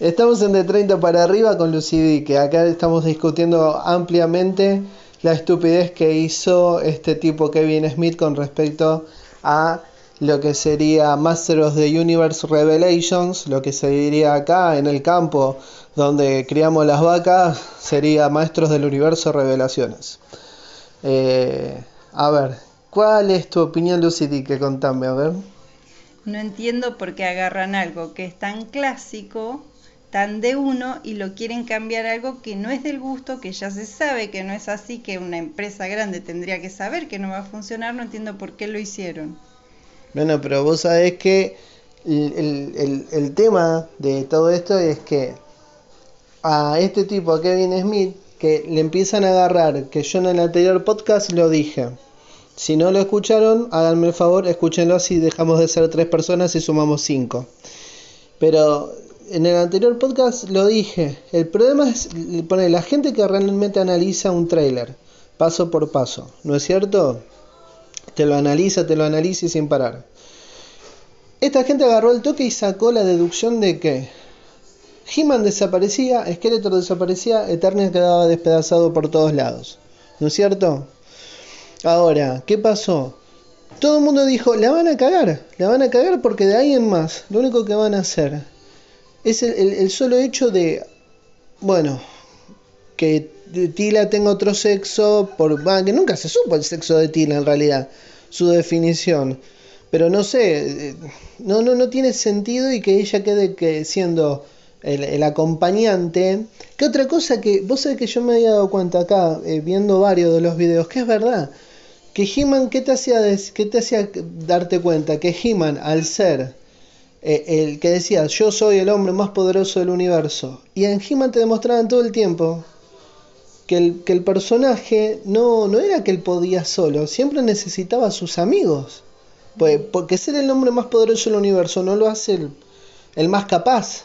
Estamos en de 30 para arriba con Lucidi, que acá estamos discutiendo ampliamente la estupidez que hizo este tipo Kevin Smith con respecto a lo que sería Master of the Universe Revelations, lo que se diría acá en el campo donde criamos las vacas, sería Maestros del Universo Revelaciones. Eh, a ver, ¿cuál es tu opinión, Lucidi? Que contame, a ver. No entiendo por qué agarran algo que es tan clásico, tan de uno, y lo quieren cambiar algo que no es del gusto, que ya se sabe que no es así, que una empresa grande tendría que saber que no va a funcionar. No entiendo por qué lo hicieron. Bueno, pero vos sabés que el, el, el tema de todo esto es que a este tipo, a Kevin Smith, que le empiezan a agarrar, que yo en el anterior podcast lo dije. Si no lo escucharon, háganme el favor, escúchenlo así dejamos de ser tres personas y sumamos cinco. Pero en el anterior podcast lo dije. El problema es la gente que realmente analiza un trailer, paso por paso, ¿no es cierto? Te lo analiza, te lo analiza y sin parar. Esta gente agarró el toque y sacó la deducción de que He-Man desaparecía, Skeletor desaparecía, Eternia quedaba despedazado por todos lados. ¿No es cierto? Ahora, ¿qué pasó? Todo el mundo dijo, la van a cagar, la van a cagar porque de ahí en más, lo único que van a hacer es el, solo hecho de, bueno, que Tila tenga otro sexo, por, que nunca se supo el sexo de Tila en realidad, su definición. Pero no sé, eh, no, no, no tiene sentido y que ella quede que siendo el, acompañante. ¿Qué otra cosa que vos sabés que yo me había dado cuenta acá, eh, viendo varios de los videos, que es verdad? Que He-Man, ¿qué te, hacía ¿qué te hacía darte cuenta? Que He-Man, al ser eh, el que decía, yo soy el hombre más poderoso del universo, y en He-Man te demostraban todo el tiempo que el, que el personaje no, no era que él podía solo, siempre necesitaba a sus amigos. Pues, porque ser el hombre más poderoso del universo no lo hace el, el más capaz.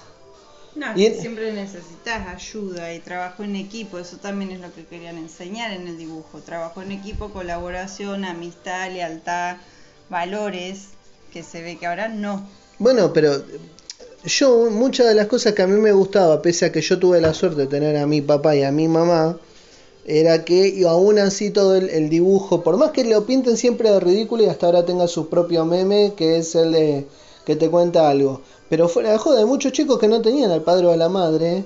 No, siempre necesitas ayuda y trabajo en equipo, eso también es lo que querían enseñar en el dibujo, trabajo en equipo, colaboración, amistad, lealtad, valores, que se ve que ahora no. Bueno, pero yo muchas de las cosas que a mí me gustaba, pese a que yo tuve la suerte de tener a mi papá y a mi mamá, era que aún así todo el, dibujo, por más que lo pinten siempre de ridículo y hasta ahora tenga su propio meme, que es el de que te cuenta algo pero fuera de joda, hay muchos chicos que no tenían al padre o a la madre.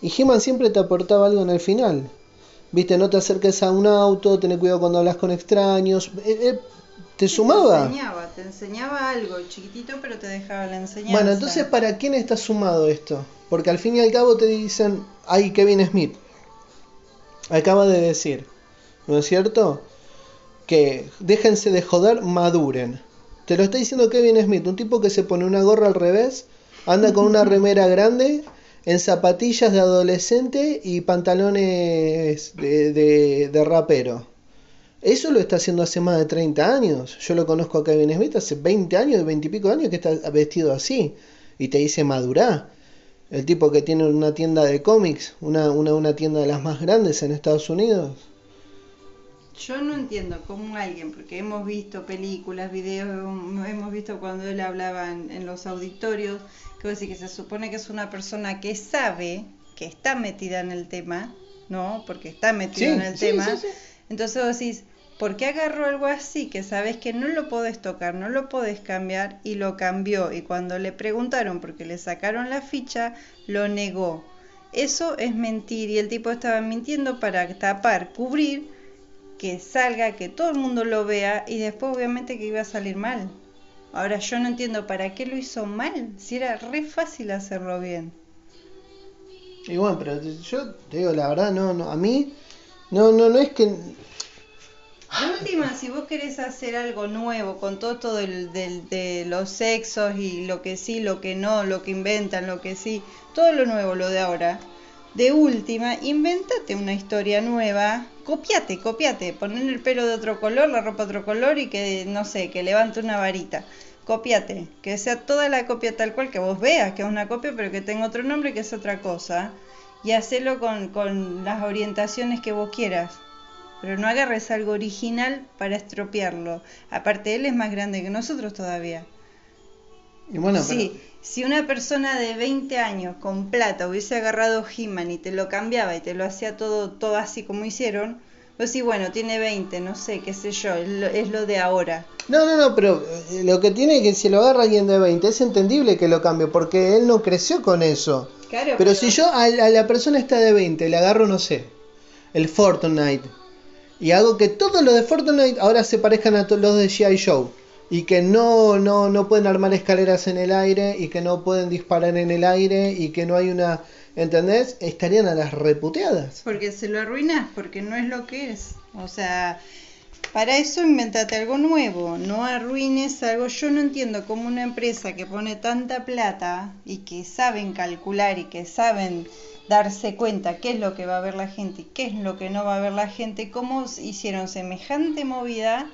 Y He-Man siempre te aportaba algo en el final. Viste, no te acerques a un auto, ten cuidado cuando hablas con extraños. Eh, eh, ¿Te sumaba? Te enseñaba, te enseñaba algo, chiquitito, pero te dejaba la enseñanza. Bueno, entonces, ¿para quién está sumado esto? Porque al fin y al cabo te dicen, ay, Kevin Smith. Acaba de decir, ¿no es cierto? Que déjense de joder, maduren. Te lo está diciendo Kevin Smith, un tipo que se pone una gorra al revés, anda con una remera grande, en zapatillas de adolescente y pantalones de, de, rapero. Eso lo está haciendo hace más de 30 años. Yo lo conozco a Kevin Smith hace 20 años, 20 y pico años que está vestido así. Y te dice madurá. El tipo que tiene una tienda de cómics, una, una, una tienda de las más grandes en Estados Unidos. Yo no entiendo cómo alguien, porque hemos visto películas, videos, hemos visto cuando él hablaba en, los auditorios, que decir que se supone que es una persona que sabe, que está metida en el tema, ¿no? Porque está metida en el tema. Entonces vos decís, ¿por qué agarró algo así que sabes que no lo podés tocar, no lo podés cambiar y lo cambió? Y cuando le preguntaron, porque le sacaron la ficha, lo negó. Eso es mentir y el tipo estaba mintiendo para tapar, cubrir que salga, que todo el mundo lo vea y después obviamente que iba a salir mal. Ahora yo no entiendo para qué lo hizo mal, si era re fácil hacerlo bien. Y bueno, pero yo te digo la verdad, no, no, a mí, no, no, no es que... Última, si vos querés hacer algo nuevo con todo esto del, del, de los sexos y lo que sí, lo que no, lo que inventan, lo que sí, todo lo nuevo, lo de ahora, de última, invéntate una historia nueva, copiate, copiate, ponen el pelo de otro color, la ropa de otro color y que, no sé, que levante una varita. Copiate, que sea toda la copia tal cual que vos veas, que es una copia, pero que tenga otro nombre, que es otra cosa. Y hacelo con, con las orientaciones que vos quieras. Pero no agarres algo original para estropearlo. Aparte, él es más grande que nosotros todavía. Y bueno, sí, Si una persona de 20 años con plata hubiese agarrado He-Man y te lo cambiaba y te lo hacía todo, todo así como hicieron, pues sí, bueno, tiene 20, no sé, qué sé yo, es lo, es lo de ahora. No, no, no, pero eh, lo que tiene es que si lo agarra alguien de 20 es entendible que lo cambie porque él no creció con eso. Claro, Pero si yo a la, a la persona está de 20 le agarro, no sé, el Fortnite y hago que todos los de Fortnite ahora se parezcan a todos los de G.I. Joe y que no, no, no pueden armar escaleras en el aire y que no pueden disparar en el aire y que no hay una... ¿Entendés? Estarían a las reputeadas. Porque se lo arruinas, porque no es lo que es. O sea, para eso inventate algo nuevo, no arruines algo. Yo no entiendo cómo una empresa que pone tanta plata y que saben calcular y que saben darse cuenta qué es lo que va a ver la gente y qué es lo que no va a ver la gente, cómo hicieron semejante movida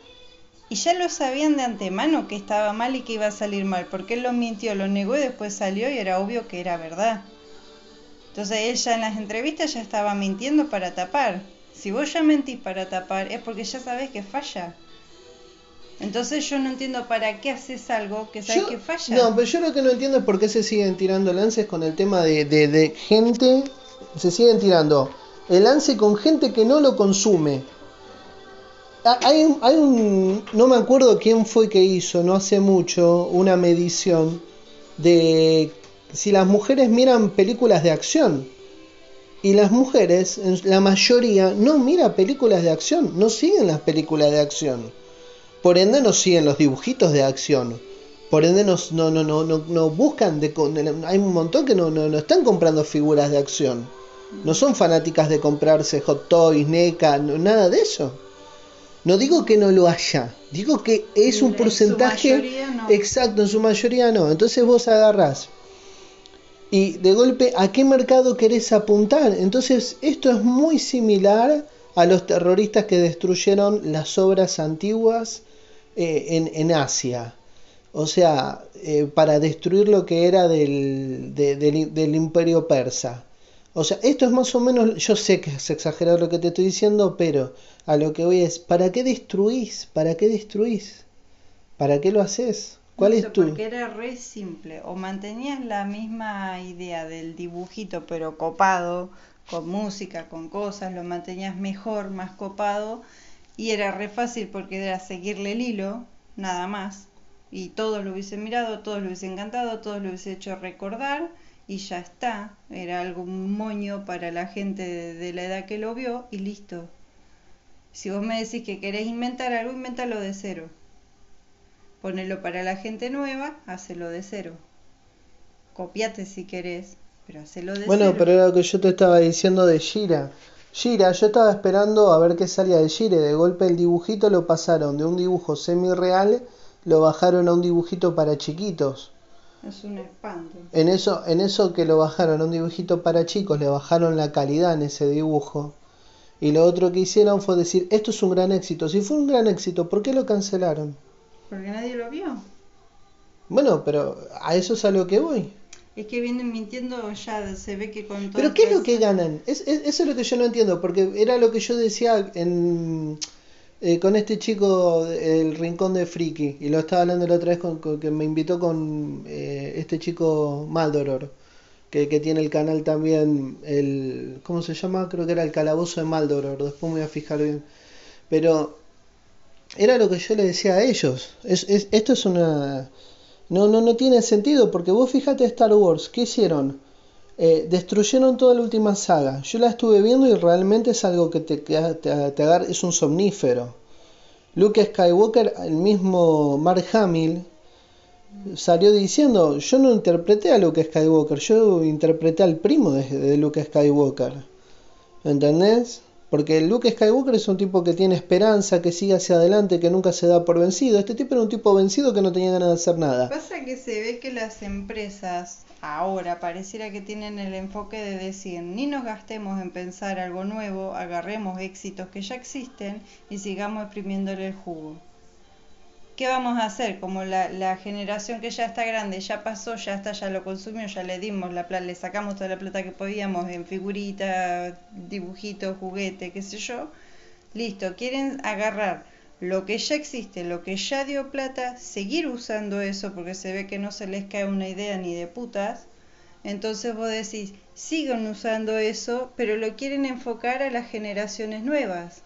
y ya lo sabían de antemano que estaba mal y que iba a salir mal, porque él lo mintió, lo negó y después salió y era obvio que era verdad. Entonces él ya en las entrevistas ya estaba mintiendo para tapar. Si vos ya mentís para tapar es porque ya sabés que falla. Entonces yo no entiendo para qué haces algo que sabes Yo- que falla. No, pero yo lo que no entiendo es por qué se siguen tirando lances con el tema de, de, de gente. Se siguen tirando el lance con gente que no lo consume. Hay, hay un. No me acuerdo quién fue que hizo, no hace mucho, una medición de si las mujeres miran películas de acción. Y las mujeres, en la mayoría, no mira películas de acción, no siguen las películas de acción. Por ende no siguen los dibujitos de acción. Por ende no, no, no, no, no, buscan, de, con- hay un montón que no, no, no están comprando figuras de acción. No son fanáticas de comprarse Hot Toys, NECA, no- nada de eso. No digo que no lo haya, digo que es un En su porcentaje mayoría no. exacto, en su mayoría no. Entonces vos agarrás y de golpe a qué mercado querés apuntar. Entonces esto es muy similar a los terroristas que destruyeron las obras antiguas eh, en, Asia. O sea, eh, para destruir lo que era del, de- del, del imperio persa. O sea, esto es más o menos, yo sé que es exagerado lo que te estoy diciendo, pero a lo que voy es, ¿para qué destruís? ¿Para qué destruís? ¿Para qué lo haces? ¿Cuál es tu...? Porque era re simple. O mantenías la misma idea del dibujito, pero copado, con música, con cosas, lo mantenías mejor, más copado, y era re fácil porque era seguirle el hilo, nada más. Y todos lo hubiesen mirado, todos lo hubiesen encantado, todos lo hubiesen hecho recordar, y ya está. Era algo moño para la gente de, la edad que lo vio, y listo. Si vos me decís que querés inventar algo, invéntalo de cero. Ponelo para la gente nueva, hacelo de cero. Copiate si querés, pero hacelo de Bueno, cero. pero era lo que yo te estaba diciendo de Shira. Shira, yo estaba esperando a ver qué salía de Shira. y De golpe el dibujito lo pasaron de un dibujo semi-real, lo bajaron a un dibujito para chiquitos. Es un espanto. En eso, en eso que lo bajaron a un dibujito para chicos, le bajaron la calidad en ese dibujo. Y lo otro que hicieron fue decir, esto es un gran éxito. Si fue un gran éxito, ¿por qué lo cancelaron? Porque nadie lo vio. Bueno, pero a eso es a lo que voy. Es que vienen mintiendo ya, se ve que con todo. Pero ¿qué es lo que ganan? Es, es- eso es lo que yo no entiendo, porque era lo que yo decía en, eh, con este chico, el Rincón de Friki, y lo estaba hablando la otra vez con, con- que me invitó con eh, este chico Maldoror, que, que tiene el canal también, el ¿cómo se llama? Creo que era el Calabozo de Maldoror, después me voy a fijar bien. Pero era lo que yo le decía a ellos. Es, es- esto es una... No, no, no tiene sentido, porque vos fíjate Star Wars, ¿qué hicieron? Eh, destruyeron toda la última saga. Yo la estuve viendo y realmente es algo que te, te, te agarra, es un somnífero. Luke Skywalker, el mismo Mark Hamill, salió diciendo, yo no interpreté a Luke Skywalker, yo interpreté al primo de, de Luke Skywalker. ¿Entendés? Porque Luke Skywalker es un tipo que tiene esperanza, que sigue hacia adelante, que nunca se da por vencido. Este tipo era un tipo vencido que no tenía ganas de hacer nada. Pasa que se ve que las empresas ahora pareciera que tienen el enfoque de decir ni nos gastemos en pensar algo nuevo, agarremos éxitos que ya existen y sigamos exprimiéndole el jugo. ¿Qué vamos a hacer? Como la, la generación que ya está grande, ya pasó, ya está, ya lo consumió, ya le dimos la plata, le sacamos toda la plata que podíamos en figuritas, dibujitos, juguete, qué sé yo. Listo, quieren agarrar lo que ya existe, lo que ya dio plata, seguir usando eso porque se ve que no se les cae una idea ni de putas. Entonces vos decís, sigan usando eso, pero lo quieren enfocar a las generaciones nuevas.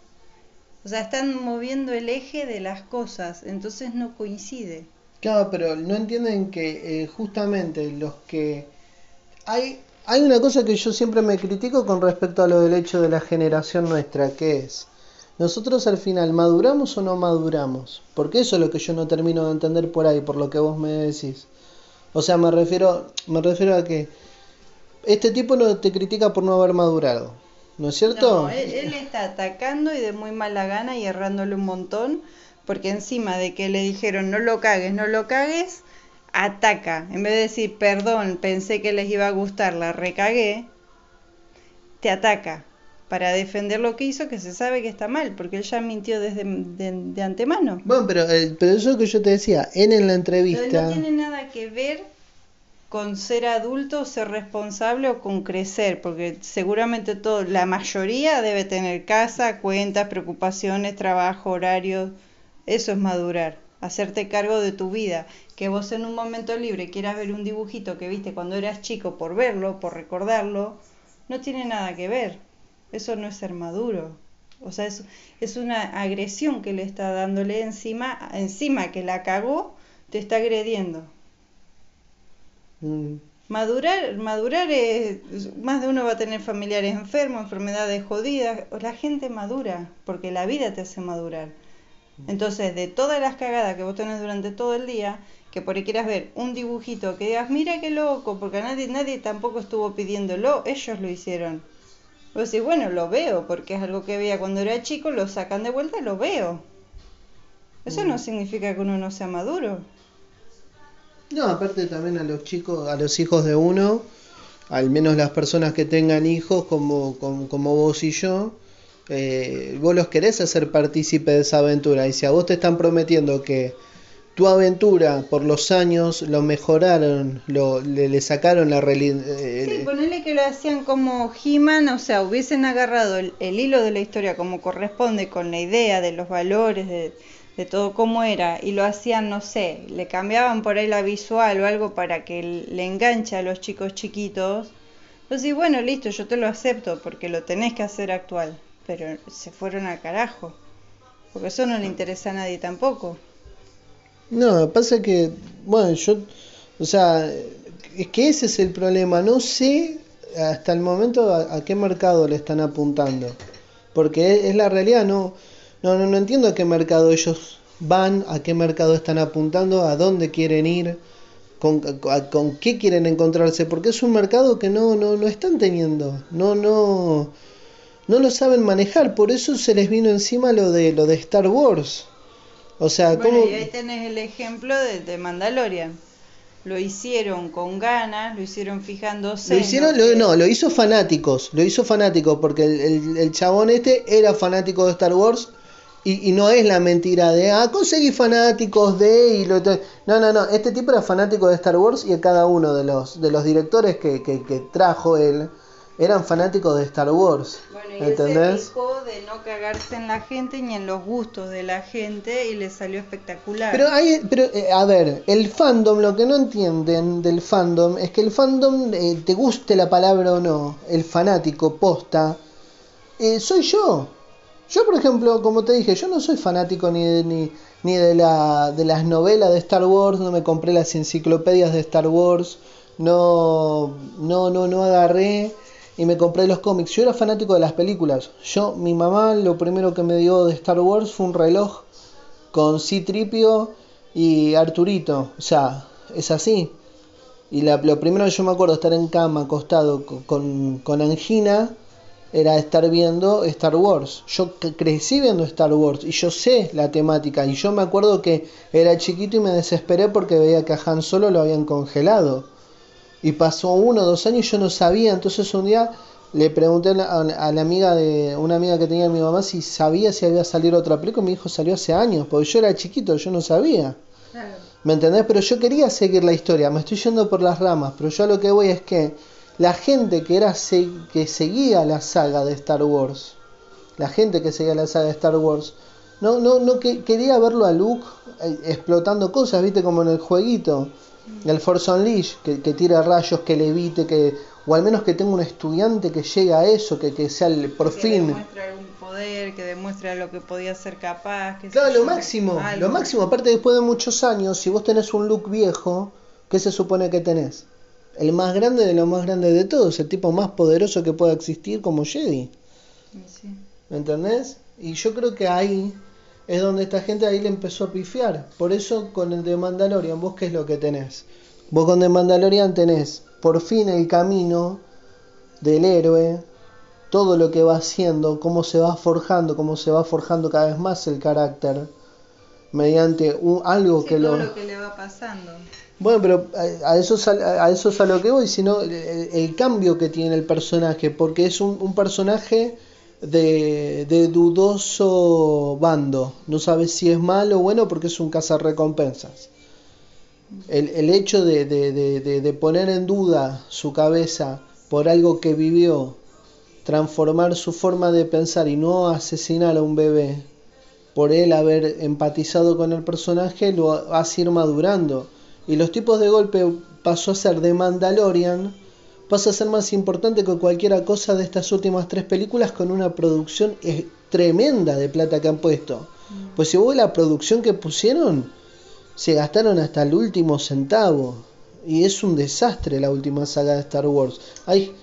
O sea, están moviendo el eje de las cosas, entonces no coincide. Claro, pero no entienden que eh, justamente los que... Hay, hay una cosa que yo siempre me critico con respecto a lo del hecho de la generación nuestra, que es, nosotros al final, ¿maduramos o no maduramos? Porque eso es lo que yo no termino de entender por ahí, por lo que vos me decís. O sea, me refiero, me refiero a que este tipo no te critica por no haber madurado. ¿No es cierto? No, él, él está atacando y de muy mala gana y errándole un montón, porque encima de que le dijeron no lo cagues, no lo cagues, ataca. En vez de decir perdón, pensé que les iba a gustar, la recagué, te ataca para defender lo que hizo, que se sabe que está mal, porque él ya mintió desde de, de antemano. Bueno, pero, eh, pero eso es lo que yo te decía, en, en la entrevista... no tiene nada que ver con ser adulto, ser responsable o con crecer, porque seguramente todo, la mayoría debe tener casa, cuentas, preocupaciones, trabajo, horarios. Eso es madurar, hacerte cargo de tu vida. Que vos en un momento libre quieras ver un dibujito que viste cuando eras chico por verlo, por recordarlo, no tiene nada que ver. Eso no es ser maduro. O sea, es, es una agresión que le está dándole encima, encima que la cagó, te está agrediendo. Mm, Madurar, madurar es, más de uno va a tener familiares enfermos, enfermedades jodidas, la gente madura, porque la vida te hace madurar. Entonces, de todas las cagadas que vos tenés durante todo el día, que por ahí quieras ver un dibujito que digas, mira qué loco, porque a nadie, nadie tampoco estuvo pidiéndolo, ellos lo hicieron. Vos decís, bueno, lo veo, porque es algo que veía cuando era chico, lo sacan de vuelta, lo veo. Eso no significa que uno no sea maduro. No, aparte también a los chicos, a los hijos de uno, al menos las personas que tengan hijos como, como, como vos y yo, eh, vos los querés hacer partícipe de esa aventura. Y si a vos te están prometiendo que tu aventura por los años lo mejoraron, lo, le, le sacaron la realidad... Sí, ponele que lo hacían como He-Man, o sea, hubiesen agarrado el, el hilo de la historia como corresponde, con la idea de los valores, de, de todo cómo era, y lo hacían, no sé, le cambiaban por ahí la visual o algo para que le enganche a los chicos chiquitos. Entonces, bueno, listo, yo te lo acepto porque lo tenés que hacer actual, pero se fueron al carajo, porque eso no le interesa a nadie tampoco. No, pasa que, bueno, yo, o sea, es que ese es el problema. No sé hasta el momento a, a qué mercado le están apuntando. Porque es, es la realidad, no, no, no, no entiendo a qué mercado ellos van, a qué mercado están apuntando, a dónde quieren ir, con, a- con qué quieren encontrarse, porque es un mercado que no, no, no están teniendo, no, no, no lo saben manejar, por eso se les vino encima lo de lo de Star Wars. O sea, Bueno, ¿cómo? y ahí tenés el ejemplo de, de Mandalorian. Lo hicieron con ganas, lo hicieron fijándose. Lo hicieron, lo lo- no, lo hizo fanáticos, lo hizo fanáticos, porque el, el- el chabón este era fanático de Star Wars y, y no es la mentira de, ah, conseguí fanáticos de, y lo te-". no, no, no, este tipo era fanático de Star Wars y cada uno de los, de los directores que, que, que trajo él eran fanáticos de Star Wars, Bueno, y él se ¿entendés? fijó de no cagarse en la gente ni en los gustos de la gente y le salió espectacular. Pero hay, pero eh, a ver, el fandom, lo que no entienden del fandom es que el fandom, eh, te guste la palabra o no, el fanático posta, eh, soy yo. Yo, por ejemplo, como te dije, yo no soy fanático ni de, ni, ni de, la, de las novelas de Star Wars, no me compré las enciclopedias de Star Wars, no, no, no, no agarré y me compré los cómics. Yo era fanático de las películas. Yo, mi mamá, lo primero que me dio de Star Wars fue un reloj con C-Tripio y Arturito. O sea, es así. Y la- lo primero que yo me acuerdo estar en cama, acostado co- con, con angina, era estar viendo Star Wars. Yo crecí viendo Star Wars y yo sé la temática. Y yo me acuerdo que era chiquito y me desesperé porque veía que a Han Solo lo habían congelado. Y pasó uno o dos años y yo no sabía. Entonces un día le pregunté a la, amiga de una amiga que tenía mi mamá si sabía si había salido otra película. Y me dijo salió hace años, porque yo era chiquito, yo no sabía. Claro. ¿Me entendés? Pero yo quería seguir la historia, me estoy yendo por las ramas, pero yo a lo que voy es que la gente que era que seguía la saga de Star Wars, la gente que seguía la saga de Star Wars, No, no, no que, quería verlo a Luke eh, explotando cosas, viste, como en el jueguito. El Force Unleashed, que, que tira rayos, que levite, que o al menos que tenga un estudiante que llegue a eso, que, que sea el, por que fin. demuestre algún poder, que demuestre lo que podía ser capaz. Que Claro, lo máximo, lo máximo, aparte después de muchos años, si vos tenés un look viejo, ¿qué se supone que tenés? El más grande de lo más grande de todos, el tipo más poderoso que pueda existir como Jedi. Sí. ¿Me entendés? Y yo creo que ahí es donde esta gente ahí le empezó a pifiar. Por eso con el de Mandalorian, vos qué es lo que tenés. Vos con The Mandalorian tenés por fin el camino del héroe, todo lo que va haciendo, cómo se va forjando, cómo se va forjando cada vez más el carácter, mediante un, algo Sí, que todo lo... lo que le va pasando. Bueno, pero a, eso es a, eso es lo que voy, sino el, el cambio que tiene el personaje, porque es un, personaje de, de dudoso bando. No sabes si es malo o bueno porque es un cazarrecompensas. El, el hecho de, de, de poner en duda su cabeza por algo que vivió, transformar su forma de pensar y no asesinar a un bebé, por él haber empatizado con el personaje, lo hace ir madurando. Y los tipos de golpe pasó a ser de Mandalorian, pasa a ser más importante que cualquier cosa de estas últimas tres películas con una producción tremenda de plata que han puesto. Pues si vos la producción que pusieron, se gastaron hasta el último centavo. Y es un desastre la última saga de Star Wars. Hay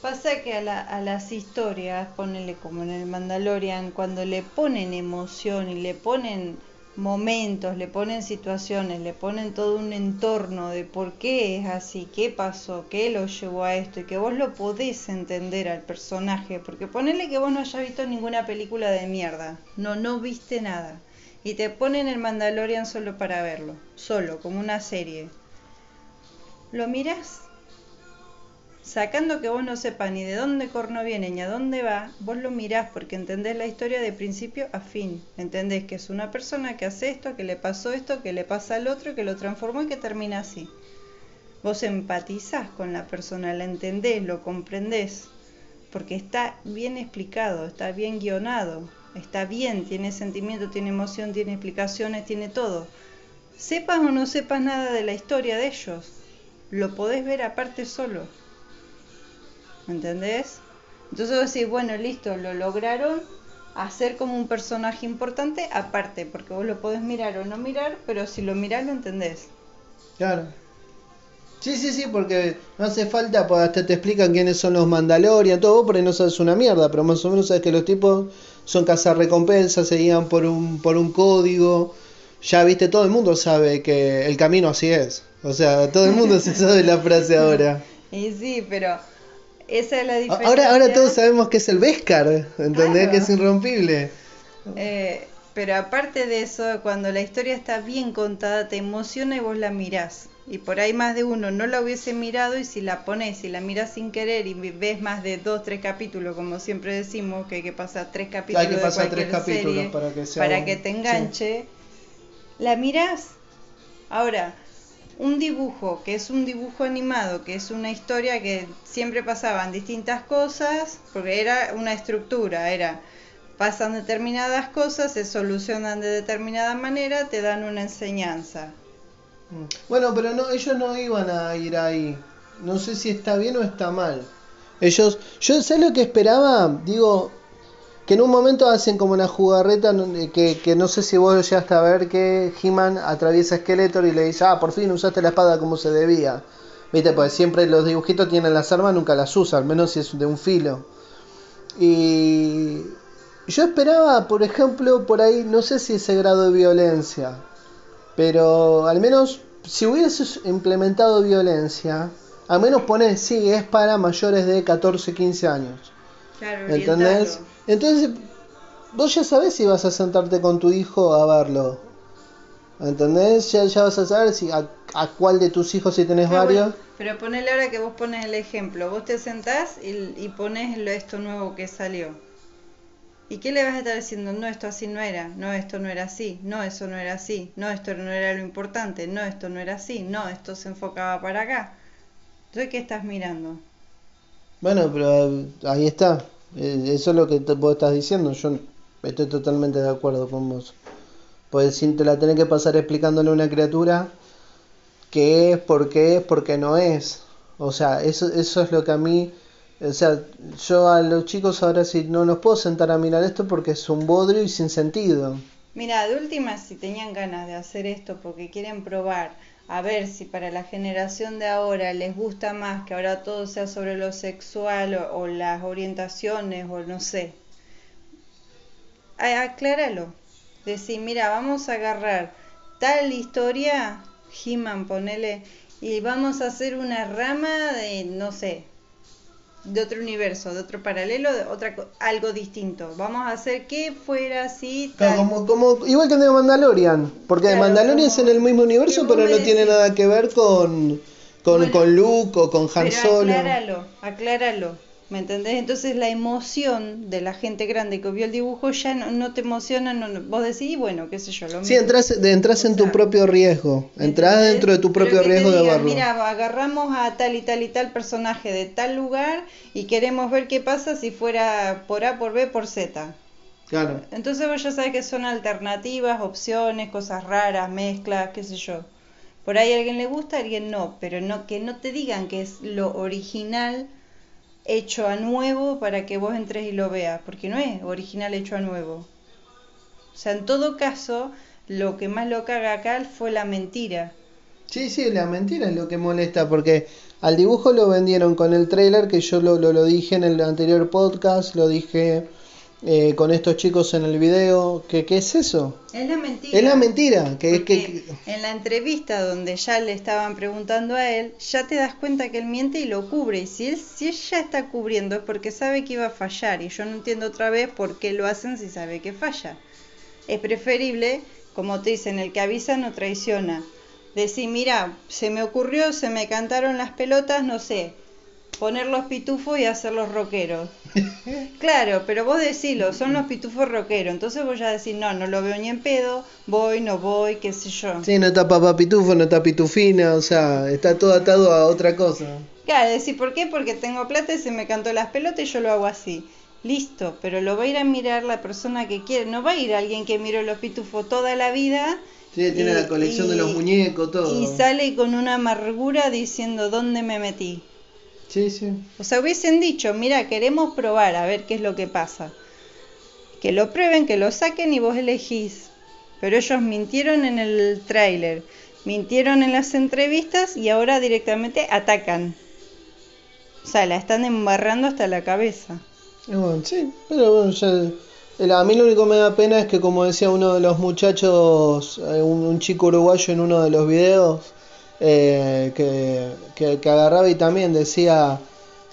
Pasa que a, la- a las historias, ponele como en el Mandalorian, cuando le ponen emoción y le ponen momentos, le ponen situaciones, le ponen todo un entorno de por qué es así, qué pasó, qué lo llevó a esto y que vos lo podés entender al personaje, porque ponele que vos no hayas visto ninguna película de mierda, no, no viste nada, y te ponen el Mandalorian solo para verlo, solo, como una serie. ¿Lo miras? Sacando que vos no sepas ni de dónde corno viene ni a dónde va, vos lo mirás porque entendés la historia de principio a fin. Entendés que es una persona que hace esto, que le pasó esto, que le pasa al otro, que lo transformó y que termina así. Vos empatizás con la persona, la entendés, lo comprendés, porque está bien explicado, está bien guionado, está bien, tiene sentimiento, tiene emoción, tiene explicaciones, tiene todo. Sepas o no sepas nada de la historia de ellos, lo podés ver aparte solo. ¿Me entendés? Entonces vos decís, bueno, listo, lo lograron hacer como un personaje importante aparte, porque vos lo podés mirar o no mirar, pero si lo mirás lo entendés. Claro. Sí, sí, sí, porque no hace falta, pues hasta te explican quiénes son los Mandalorian, todo, por ahí no sabes una mierda, pero más o menos sabes que los tipos son cazarrecompensas, se guían por un, por un código. Ya viste, todo el mundo sabe que el camino así es. O sea, todo el mundo se sabe la frase ahora. Y sí, pero esa es la diferencia. Ahora, ahora todos sabemos que es el Beskar, ¿entendés? Claro. Que es irrompible. Eh, pero aparte de eso, cuando la historia está bien contada, te emociona y vos la mirás. Y por ahí más de uno no la hubiese mirado y si la pones, si la miras sin querer y ves más de dos, tres capítulos, como siempre decimos, que hay que pasar tres capítulos Hay que de cualquier tres capítulos serie para que sea para un- que te sí. enganche, la mirás. Ahora, un dibujo, que es un dibujo animado, que es una historia que siempre pasaban distintas cosas, porque era una estructura, era pasan determinadas cosas, se solucionan de determinada manera, te dan una enseñanza. Mm. Bueno, pero no, ellos no iban a ir ahí. No sé si está bien o está mal. Ellos, yo sé lo que esperaba, digo, que en un momento hacen como una jugarreta eh, que, que no sé si vos llegaste a ver que He-Man atraviesa a Skeletor y le dice, ah, por fin usaste la espada como se debía. Viste, pues siempre los dibujitos tienen las armas, nunca las usa, al menos si es de un filo. Y yo esperaba, por ejemplo, por ahí, no sé si ese grado de violencia, pero al menos si hubieses implementado violencia, al menos poner, sí, es para mayores de 14, 15 años. Claro, ¿Entendés? Entonces, vos ya sabés si vas a sentarte con tu hijo a verlo. ¿Entendés? Ya, ya vas a saber si a, a cuál de tus hijos, si tenés varios. pero ponele ahora que vos pones el ejemplo, vos te sentás y, y pones lo, esto nuevo que salió. ¿Y qué le vas a estar diciendo? No, esto así no era, no, esto no era así, no, eso no era así, no, esto no era lo importante, no, esto no era así, no, esto se enfocaba para acá. Entonces, ¿qué estás mirando? Bueno, pero eh, ahí está. Eh, Eso es lo que vos estás diciendo. Yo Estoy totalmente de acuerdo con vos. Pues si te la tenés que pasar explicándole a una criatura qué es, por qué es, por qué no es. O sea, eso, eso es lo que a mí... O sea, yo a los chicos ahora sí no los puedo sentar a mirar esto porque es un bodrio y sin sentido. Mira, de última, si tenían ganas de hacer esto porque quieren probar a ver si para la generación de ahora les gusta más que ahora todo sea sobre lo sexual o, las orientaciones o no sé. Acláralo. Decir, mira, vamos a agarrar tal historia, He-Man, ponele, y vamos a hacer una rama de, no sé, de otro universo, de otro paralelo, de otra algo distinto. Vamos a hacer que fuera así. como, como, igual que en The Mandalorian, porque The Mandalorian es en el mismo universo, pero no tiene nada que ver con, con, con Luke o con Han Solo. Acláralo, acláralo. ¿Me entendés? Entonces la emoción de la gente grande que vio el dibujo ya no, te emociona, no, vos decís, bueno, qué sé yo. Lo sí, entras, entras en tu propio riesgo, entras dentro de tu propio riesgo de barro. Mira, agarramos a tal y tal y tal personaje de tal lugar y queremos ver qué pasa si fuera por A, por B, por Z. Claro. Entonces vos ya sabés que son alternativas, opciones, cosas raras, mezclas, qué sé yo. Por ahí a alguien le gusta, a alguien no, pero no que no te digan que es lo original hecho a nuevo para que vos entres y lo veas, porque no es original hecho a nuevo. O sea, en todo caso, lo que más lo caga acá fue la mentira. Sí, sí, la mentira es lo que molesta, porque al dibujo lo vendieron con el trailer, que yo lo, lo, lo dije en el anterior podcast, lo dije eh, con estos chicos en el video. ¿Qué, ¿Qué es eso? Es la mentira. Es la mentira. Que. En la entrevista donde ya le estaban preguntando a él, ya te das cuenta que él miente y lo cubre. Y si él, si él ya está cubriendo es porque sabe que iba a fallar. Y yo no entiendo otra vez por qué lo hacen si sabe que falla. Es preferible, como te dicen, el que avisa no traiciona. Decir, mira, se me ocurrió, se me cantaron las pelotas, no sé poner los pitufos y hacer los rockeros. claro, pero vos decilo, son los pitufos rockeros. Entonces vos ya decís, no, no lo veo ni en pedo, voy, no voy, qué sé yo. Sí, no está papá pitufo, no está pitufina, o sea, está todo atado a otra cosa. Claro, decir, ¿por qué? Porque tengo plata y se me cantó las pelotas y yo lo hago así. Listo, pero lo va a ir a mirar la persona que quiere. No va a ir alguien que miró los pitufos toda la vida Sí, tiene la colección de los muñecos, todo. Y sale con una amargura diciendo, ¿dónde me metí? Sí, sí. O sea, hubiesen dicho, mira, queremos probar a ver qué es lo que pasa. Que lo prueben, que lo saquen y vos elegís. Pero ellos mintieron en el tráiler, mintieron en las entrevistas y ahora directamente atacan. O sea, la están embarrando hasta la cabeza. Bueno, sí, pero bueno, ya... A mí lo único que me da pena es que, como decía uno de los muchachos, eh, un chico uruguayo en uno de los videos, eh, que, que, agarraba y también decía,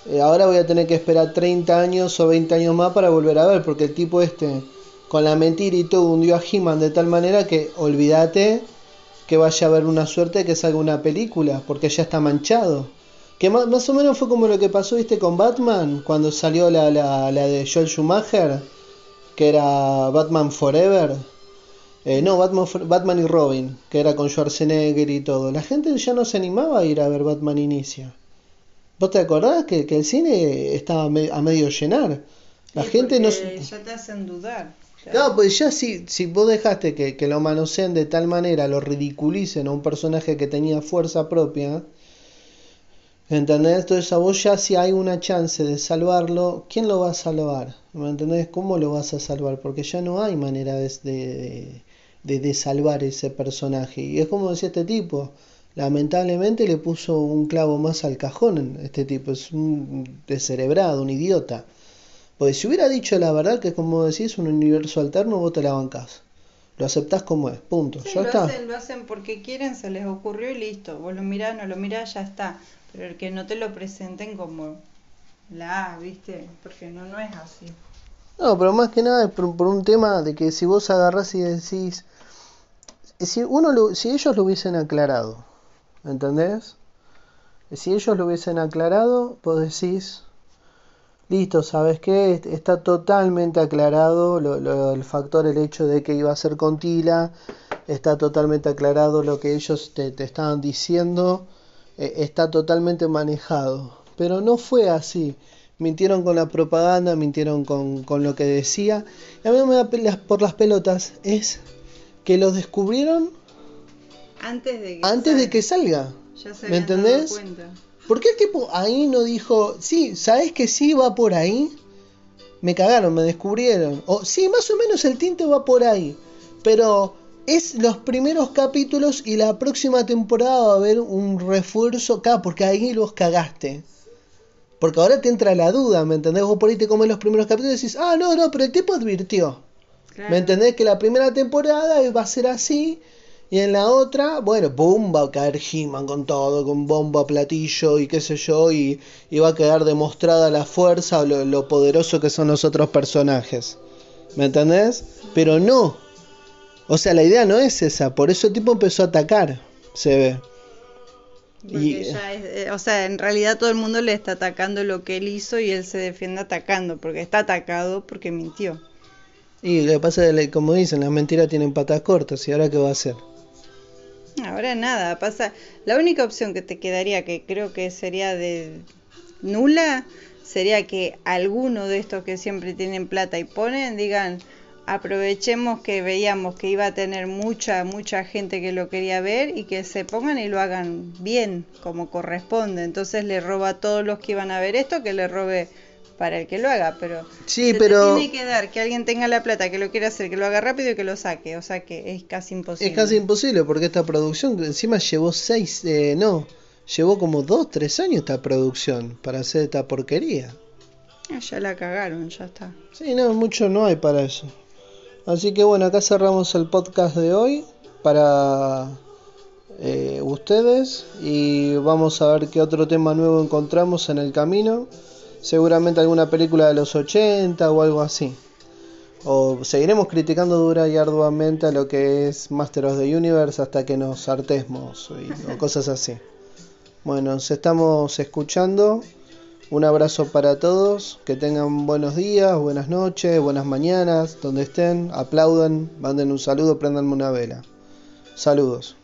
eh, ahora voy a tener que esperar 30 años o 20 años más para volver a ver, porque el tipo este, con la mentira y todo, hundió a He-Man de tal manera que olvídate que vaya a haber una suerte que salga una película, porque ya está manchado. Que más, más, o menos fue como lo que pasó, viste, con Batman, cuando salió la, la, la de Joel Schumacher, que era Batman Forever eh, no, Batman, Batman y Robin, que era con Schwarzenegger y todo. La gente ya no se animaba a ir a ver Batman Inicia. ¿Vos te acordás que, que el cine estaba a medio llenar? La gente no... Ya te hacen dudar. No, pues ya si, si vos dejaste que, que lo manoseen de tal manera, lo ridiculicen a un personaje que tenía fuerza propia, ¿entendés? Entonces a vos ya si hay una chance de salvarlo, ¿quién lo va a salvar? ¿Me entendés? ¿Cómo lo vas a salvar? Porque ya no hay manera de de, salvar ese personaje. Y es como decía este tipo, lamentablemente le puso un clavo más al cajón este tipo, es un descerebrado, un idiota. Porque si hubiera dicho la verdad, que como decís, un universo alterno, vos te la bancás. Lo aceptás como es, punto. ya lo está. Hacen, lo hacen porque quieren, se les ocurrió y listo. Vos lo mirás, no lo mirás, ya está. Pero el que no te lo presenten como la ¿viste? Porque no, no es así. No, pero más que nada es por, por un tema de que si vos agarrás y decís, si, uno si ellos lo hubiesen aclarado, ¿entendés? Si ellos lo hubiesen aclarado, vos decís, listo, ¿sabes qué? Está totalmente aclarado lo, el factor, el hecho de que iba a ser con Tila, está totalmente aclarado lo que ellos te, te estaban diciendo, e, está totalmente manejado. Pero no fue así. Mintieron con la propaganda, mintieron con, con lo que decía. Y a mí me da pelas por las pelotas es que lo descubrieron Antes de que, antes de salga. que salga. Ya se ¿Me dado entendés? cuenta. ¿Por qué el tipo ahí no dijo, sí, sabes que sí va por ahí? Me cagaron, me descubrieron. O sí, más o menos el tinte va por ahí. Pero es los primeros capítulos y la próxima temporada va a haber un refuerzo acá, porque ahí los cagaste. Porque ahora te entra la duda, ¿me entendés? Vos por ahí te comes los primeros capítulos y decís, ah, no, no, pero el tipo advirtió. Claro. ¿Me entendés? Que la primera temporada va a ser así. Y en la otra, bueno, boom, va a caer He-Man con todo, con bomba, platillo y qué sé yo. Y, y va a quedar demostrada la fuerza o lo, lo poderoso que son los otros personajes. ¿Me entendés? Pero no. O sea, la idea no es esa. Por eso el tipo empezó a atacar. Se ve. Porque Y- ya es- eh, o sea, en realidad todo el mundo le está atacando lo que él hizo y él se defiende atacando, porque está atacado porque mintió. Y lo que pasa es que, como dicen, las mentiras tienen patas cortas. ¿Y ahora qué va a hacer? Ahora nada, pasa. La única opción que te quedaría, que creo que sería de nula, sería que alguno de estos que siempre tienen plata y ponen digan, aprovechemos que veíamos que iba a tener mucha, mucha gente que lo quería ver y que se pongan y lo hagan bien, como corresponde. Entonces le roba a todos los que iban a ver esto, que le robe para el que lo haga, pero Sí, pero- tiene que dar que alguien tenga la plata, que lo quiera hacer, que lo haga rápido y que lo saque, o sea que es casi imposible. Es casi imposible porque esta producción encima llevó seis, eh, no, llevó como dos, tres años esta producción para hacer esta porquería. Ah, Ya la cagaron, ya está. Sí, no, mucho no hay para eso. Así que bueno, acá cerramos el podcast de hoy para eh, ustedes y vamos a ver qué otro tema nuevo encontramos en el camino. Seguramente alguna película de los 80 o algo así. O seguiremos criticando dura y arduamente a lo que es Master of the Universe hasta que nos hartemos o cosas así. Bueno, nos estamos escuchando. Un abrazo para todos, que tengan buenos días, buenas noches, buenas mañanas, donde estén, aplaudan, manden un saludo, prendanme una vela. Saludos.